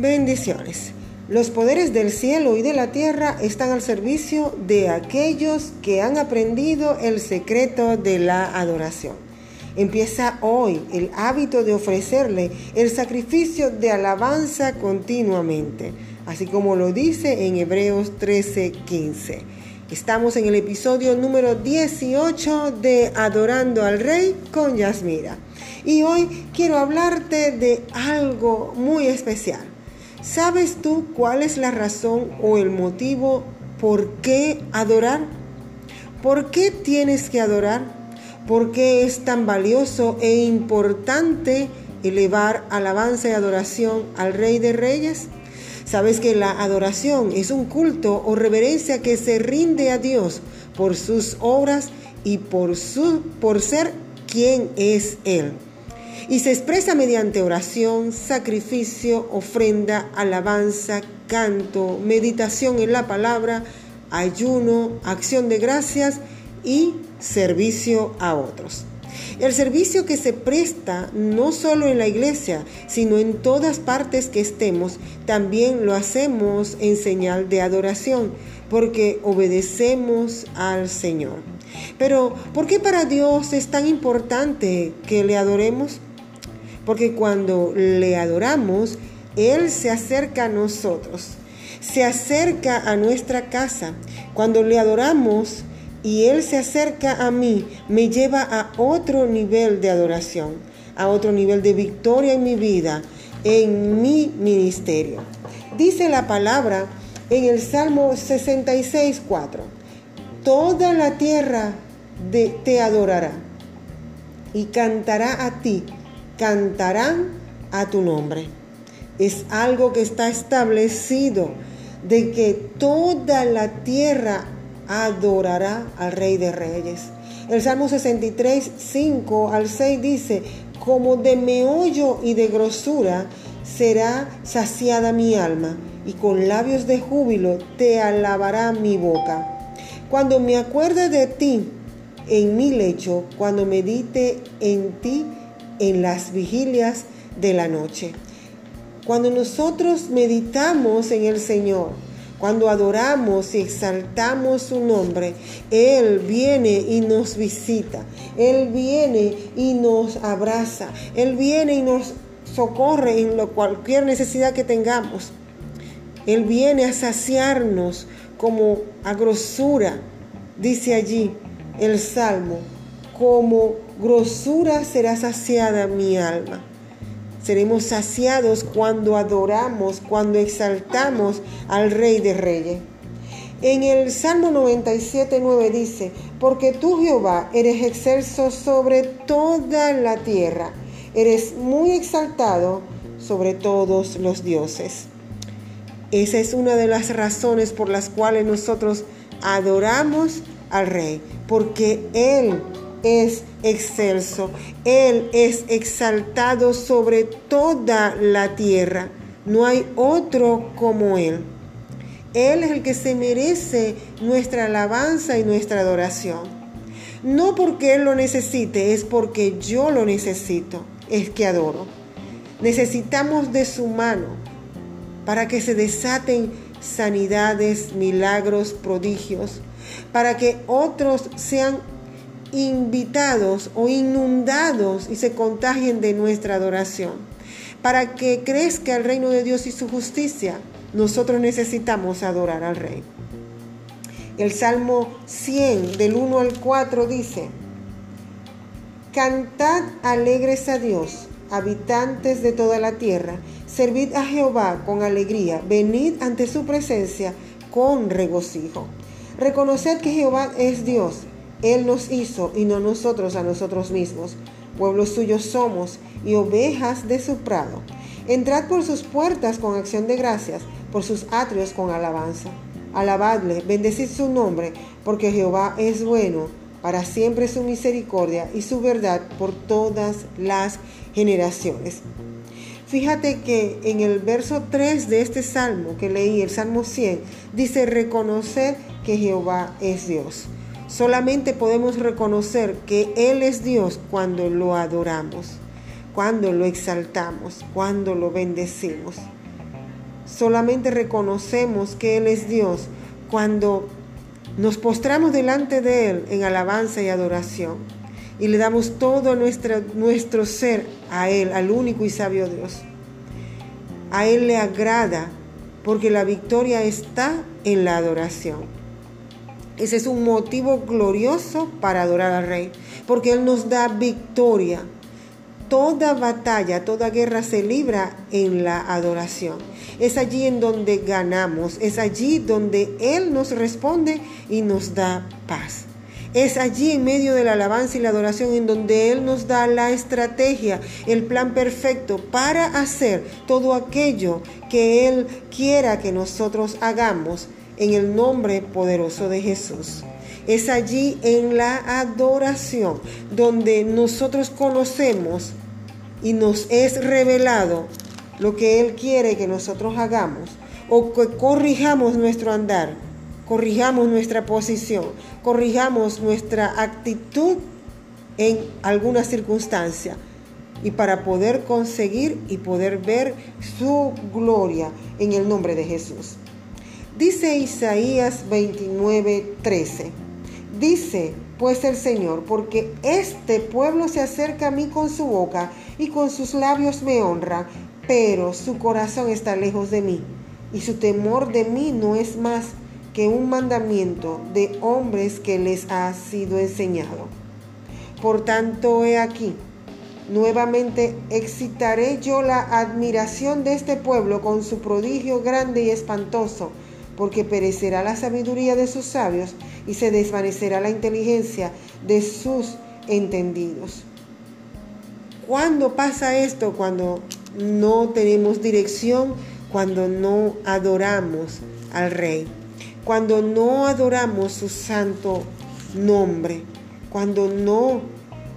Bendiciones. Los poderes del cielo y de la tierra están al servicio de aquellos que han aprendido el secreto de la adoración. Empieza hoy el hábito de ofrecerle el sacrificio de alabanza continuamente, así como lo dice en Hebreos 13:15. Estamos en el episodio número 18 de Adorando al Rey con Yasmira. Y hoy quiero hablarte de algo muy especial. ¿Sabes tú cuál es la razón o el motivo por qué adorar? ¿Por qué tienes que adorar? ¿Por qué es tan valioso e importante elevar alabanza y adoración al Rey de Reyes? Sabes que la adoración es un culto o reverencia que se rinde a Dios por sus obras y por, su, por ser quien es Él y se expresa mediante oración, sacrificio, ofrenda, alabanza, canto, meditación en la palabra, ayuno, acción de gracias y servicio a otros. El servicio que se presta no solo en la iglesia, sino en todas partes que estemos, también lo hacemos en señal de adoración, porque obedecemos al Señor. Pero, ¿por qué para Dios es tan importante que le adoremos? Porque cuando le adoramos, Él se acerca a nosotros, se acerca a nuestra casa. Cuando le adoramos y Él se acerca a mí, me lleva a otro nivel de adoración, a otro nivel de victoria en mi vida, en mi ministerio. Dice la palabra en el Salmo 66, 4. Toda la tierra te adorará y cantará a ti cantarán a tu nombre. Es algo que está establecido de que toda la tierra adorará al Rey de Reyes. El Salmo 63, 5 al 6 dice, como de meollo y de grosura será saciada mi alma, y con labios de júbilo te alabará mi boca. Cuando me acuerde de ti en mi lecho, cuando medite en ti en las vigilias de la noche. Cuando nosotros meditamos en el Señor, cuando adoramos y exaltamos su nombre, Él viene y nos visita, Él viene y nos abraza, Él viene y nos socorre en cualquier necesidad que tengamos. Él viene a saciarnos como a grosura, dice allí el Salmo, como grosura será saciada mi alma. Seremos saciados cuando adoramos, cuando exaltamos al Rey de Reyes. En el Salmo 97, 9 dice, porque tú Jehová eres excelso sobre toda la tierra, eres muy exaltado sobre todos los dioses. Esa es una de las razones por las cuales nosotros adoramos al Rey, porque Él es excelso. Él es exaltado sobre toda la tierra. No hay otro como Él. Él es el que se merece nuestra alabanza y nuestra adoración. No porque Él lo necesite, es porque yo lo necesito. Es que adoro. Necesitamos de su mano para que se desaten sanidades, milagros, prodigios, para que otros sean invitados o inundados y se contagien de nuestra adoración. Para que crezca el reino de Dios y su justicia, nosotros necesitamos adorar al Rey. El Salmo 100 del 1 al 4 dice, Cantad alegres a Dios, habitantes de toda la tierra, servid a Jehová con alegría, venid ante su presencia con regocijo. Reconoced que Jehová es Dios él nos hizo y no nosotros a nosotros mismos. Pueblos suyos somos y ovejas de su prado. Entrad por sus puertas con acción de gracias, por sus atrios con alabanza. Alabadle, bendecid su nombre, porque Jehová es bueno, para siempre su misericordia y su verdad por todas las generaciones. Fíjate que en el verso 3 de este salmo que leí, el Salmo 100, dice reconocer que Jehová es Dios. Solamente podemos reconocer que Él es Dios cuando lo adoramos, cuando lo exaltamos, cuando lo bendecimos. solamente reconocemos que Él es Dios cuando nos postramos delante de Él en alabanza y adoración y le damos todo nuestro, ser a Él, al único y sabio Dios. A Él le agrada porque la victoria está en la adoración. Ese es un motivo glorioso para adorar al Rey, porque Él nos da victoria. Toda batalla, toda guerra se libra en la adoración. Es allí en donde ganamos, es allí donde Él nos responde y nos da paz. Es allí en medio de la alabanza y la adoración en donde Él nos da la estrategia, el plan perfecto para hacer todo aquello que Él quiera que nosotros hagamos en el nombre poderoso de Jesús. Es allí en la adoración donde nosotros conocemos y nos es revelado lo que Él quiere que nosotros hagamos o que corrijamos nuestro andar, corrijamos nuestra posición, corrijamos nuestra actitud en alguna circunstancia y para poder conseguir y poder ver su gloria en el nombre de Jesús. Dice Isaías 29, 13. Dice pues el Señor, porque este pueblo se acerca a mí con su boca y con sus labios me honra, pero su corazón está lejos de mí y su temor de mí no es más que un mandamiento de hombres que les ha sido enseñado. Por tanto, he aquí, nuevamente excitaré yo la admiración de este pueblo con su prodigio grande y espantoso, porque perecerá la sabiduría de sus sabios y se desvanecerá la inteligencia de sus entendidos. ¿Cuándo pasa esto? Cuando no tenemos dirección, cuando no adoramos al Rey, cuando no adoramos su santo nombre, cuando no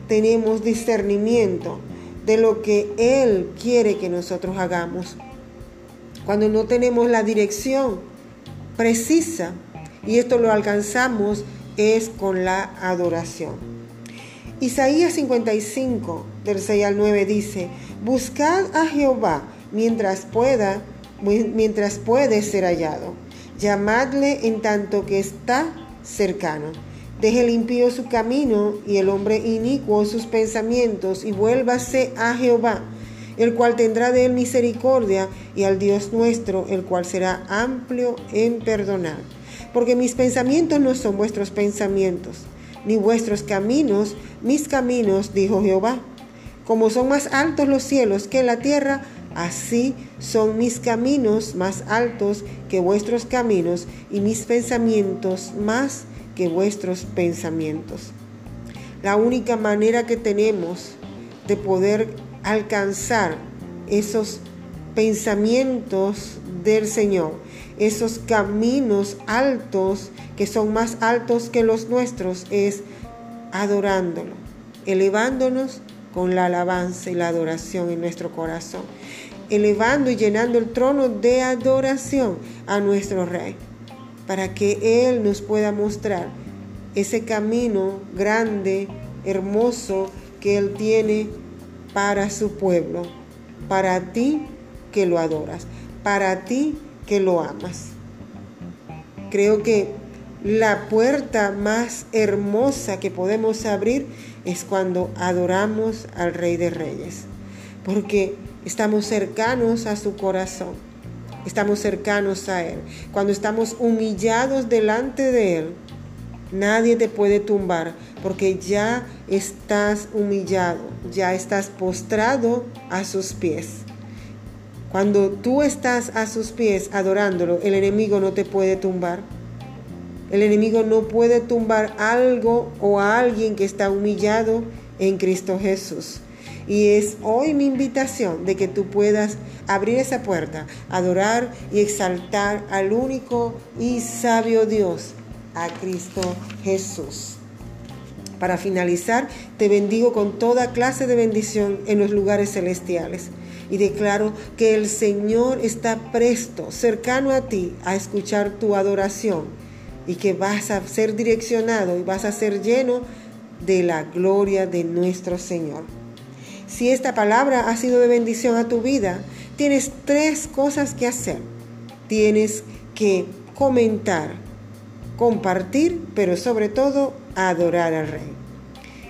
tenemos discernimiento de lo que Él quiere que nosotros hagamos, cuando no tenemos la dirección precisa y esto lo alcanzamos es con la adoración. Isaías 55 del 6 al 9 dice, buscad a Jehová mientras pueda, mientras puede ser hallado. Llamadle en tanto que está cercano. Deje limpio su camino y el hombre inicuo sus pensamientos y vuélvase a Jehová el cual tendrá de él misericordia, y al Dios nuestro, el cual será amplio en perdonar. Porque mis pensamientos no son vuestros pensamientos, ni vuestros caminos mis caminos, dijo Jehová. Como son más altos los cielos que la tierra, así son mis caminos más altos que vuestros caminos, y mis pensamientos más que vuestros pensamientos. La única manera que tenemos de poder alcanzar esos pensamientos del Señor, esos caminos altos que son más altos que los nuestros, es adorándolo, elevándonos con la alabanza y la adoración en nuestro corazón, elevando y llenando el trono de adoración a nuestro Rey, para que Él nos pueda mostrar ese camino grande, hermoso que Él tiene para su pueblo, para ti que lo adoras, para ti que lo amas. Creo que la puerta más hermosa que podemos abrir es cuando adoramos al Rey de Reyes, porque estamos cercanos a su corazón, estamos cercanos a Él. Cuando estamos humillados delante de Él, nadie te puede tumbar, porque ya estás humillado, ya estás postrado a sus pies. Cuando tú estás a sus pies adorándolo, el enemigo no te puede tumbar. El enemigo no puede tumbar algo o a alguien que está humillado en Cristo Jesús. Y es hoy mi invitación de que tú puedas abrir esa puerta, adorar y exaltar al único y sabio Dios, a Cristo Jesús. Para finalizar, te bendigo con toda clase de bendición en los lugares celestiales y declaro que el Señor está presto, cercano a ti, a escuchar tu adoración y que vas a ser direccionado y vas a ser lleno de la gloria de nuestro Señor. Si esta palabra ha sido de bendición a tu vida, tienes tres cosas que hacer. tienes que comentar, compartir, pero sobre todo adorar al Rey.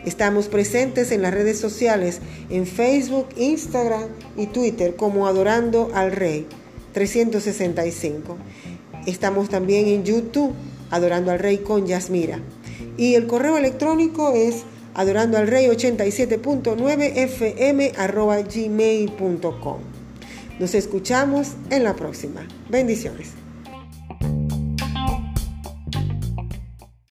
Estamos presentes en las redes sociales, en Facebook, Instagram y Twitter como Adorando al Rey 365. Estamos también en YouTube, Adorando al Rey con Yasmira. Y el correo electrónico es adorando al rey 87.9 fm gmail.com. Nos escuchamos en la próxima. Bendiciones.